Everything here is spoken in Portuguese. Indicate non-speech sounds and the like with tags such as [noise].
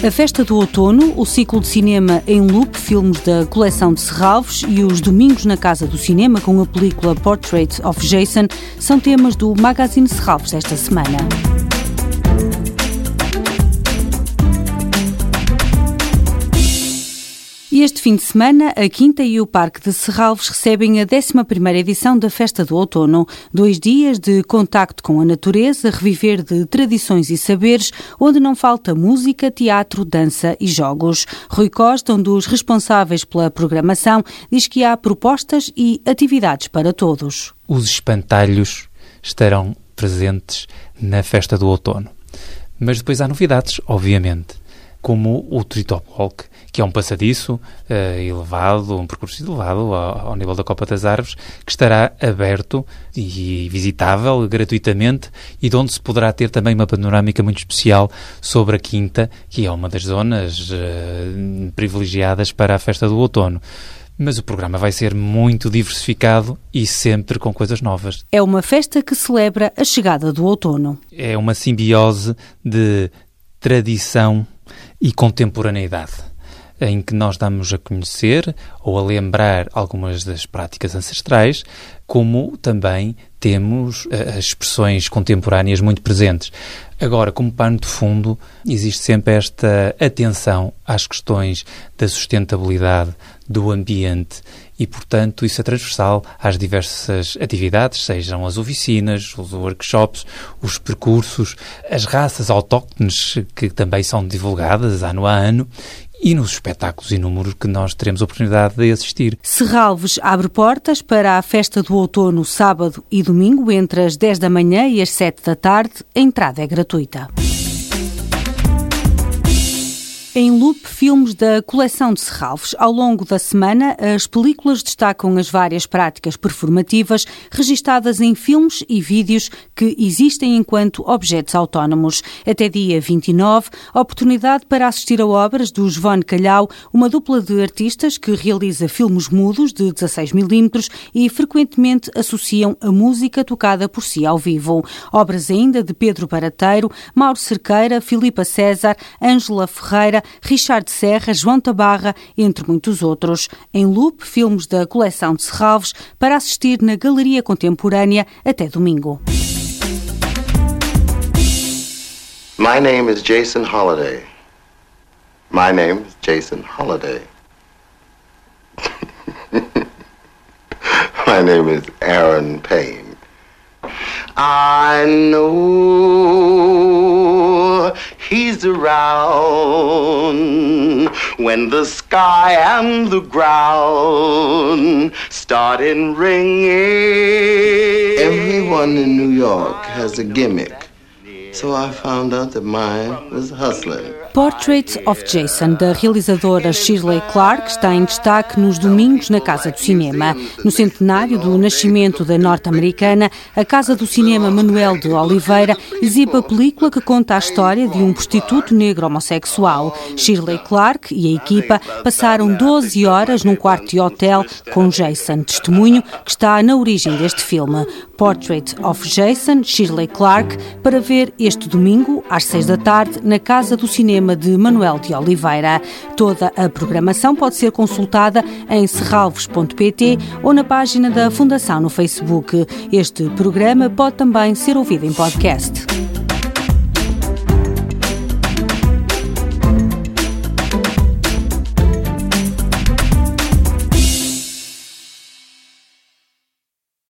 A Festa do Outono, o ciclo de cinema em loop, filmes da coleção de Serralves e os Domingos na Casa do Cinema com a película Portrait of Jason são temas do Magazine Serralves desta semana. Este fim de semana, a Quinta e o Parque de Serralves recebem a 11ª edição da Festa do Outono. Dois dias de contacto com a natureza, reviver de tradições e saberes, onde não falta música, teatro, dança e jogos. Rui Costa, um dos responsáveis pela programação, diz que há propostas e atividades para todos. Os espantalhos estarão presentes na Festa do Outono. Mas depois há novidades, obviamente, como o Treetop Walk, que é um passadiço uh, elevado, um percurso elevado ao, ao, nível da Copa das Árvores, que estará aberto e visitável gratuitamente e de onde se poderá ter também uma panorâmica muito especial sobre a Quinta, que é uma das zonas uh, privilegiadas para a festa do outono. Mas o programa vai ser muito diversificado e sempre com coisas novas. É uma festa que celebra a chegada do outono. É uma simbiose de tradição e contemporaneidade em que nós damos a conhecer ou a lembrar algumas das práticas ancestrais, como também temos uh, expressões contemporâneas muito presentes. Agora, como pano de fundo, existe sempre esta atenção às questões da sustentabilidade do ambiente e, portanto, isso é transversal às diversas atividades, sejam as oficinas, os workshops, os percursos, as raças autóctones que também são divulgadas ano a ano e nos espetáculos inúmeros que nós teremos a oportunidade de assistir. Serralves abre portas para a festa do outono sábado e domingo entre as 10 da manhã e as 7 da tarde. A entrada é gratuita. Em loop, filmes da coleção de Serralves. Ao longo da semana, as películas destacam as várias práticas performativas registadas em filmes e vídeos que existem enquanto objetos autónomos. Até dia 29, oportunidade para assistir a obras do João Calhau, uma dupla de artistas que realiza filmes mudos de 16mm e frequentemente associam a música tocada por si ao vivo. Obras ainda de Pedro Barateiro, Mauro Cerqueira, Filipa César, Ângela Ferreira, Richard Serra, João Tabarra, entre muitos outros. Em loop, filmes da coleção de Serralves para assistir na Galeria Contemporânea até domingo. My name is Jason Holiday. My name is Jason Holiday. [laughs] My name is Aaron Payne. I know he's around when the sky and the ground start in ringing. Everyone in New York has a gimmick. So I found out that mine was hustling. Portrait of Jason, da realizadora Shirley Clark, está em destaque nos domingos na Casa do Cinema. No centenário do nascimento da norte-americana, a Casa do Cinema Manuel de Oliveira exibe a película que conta a história de um prostituto negro homossexual. Shirley Clark e a equipa passaram 12 horas num quarto de hotel com Jason, testemunho que está na origem deste filme. Portrait of Jason, Shirley Clark, para ver este domingo, às 6 da tarde, na Casa do Cinema cinema de Manuel de Oliveira. Toda a programação pode ser consultada em serralvos.pt ou na página da Fundação no Facebook. Este programa pode também ser ouvido em podcast.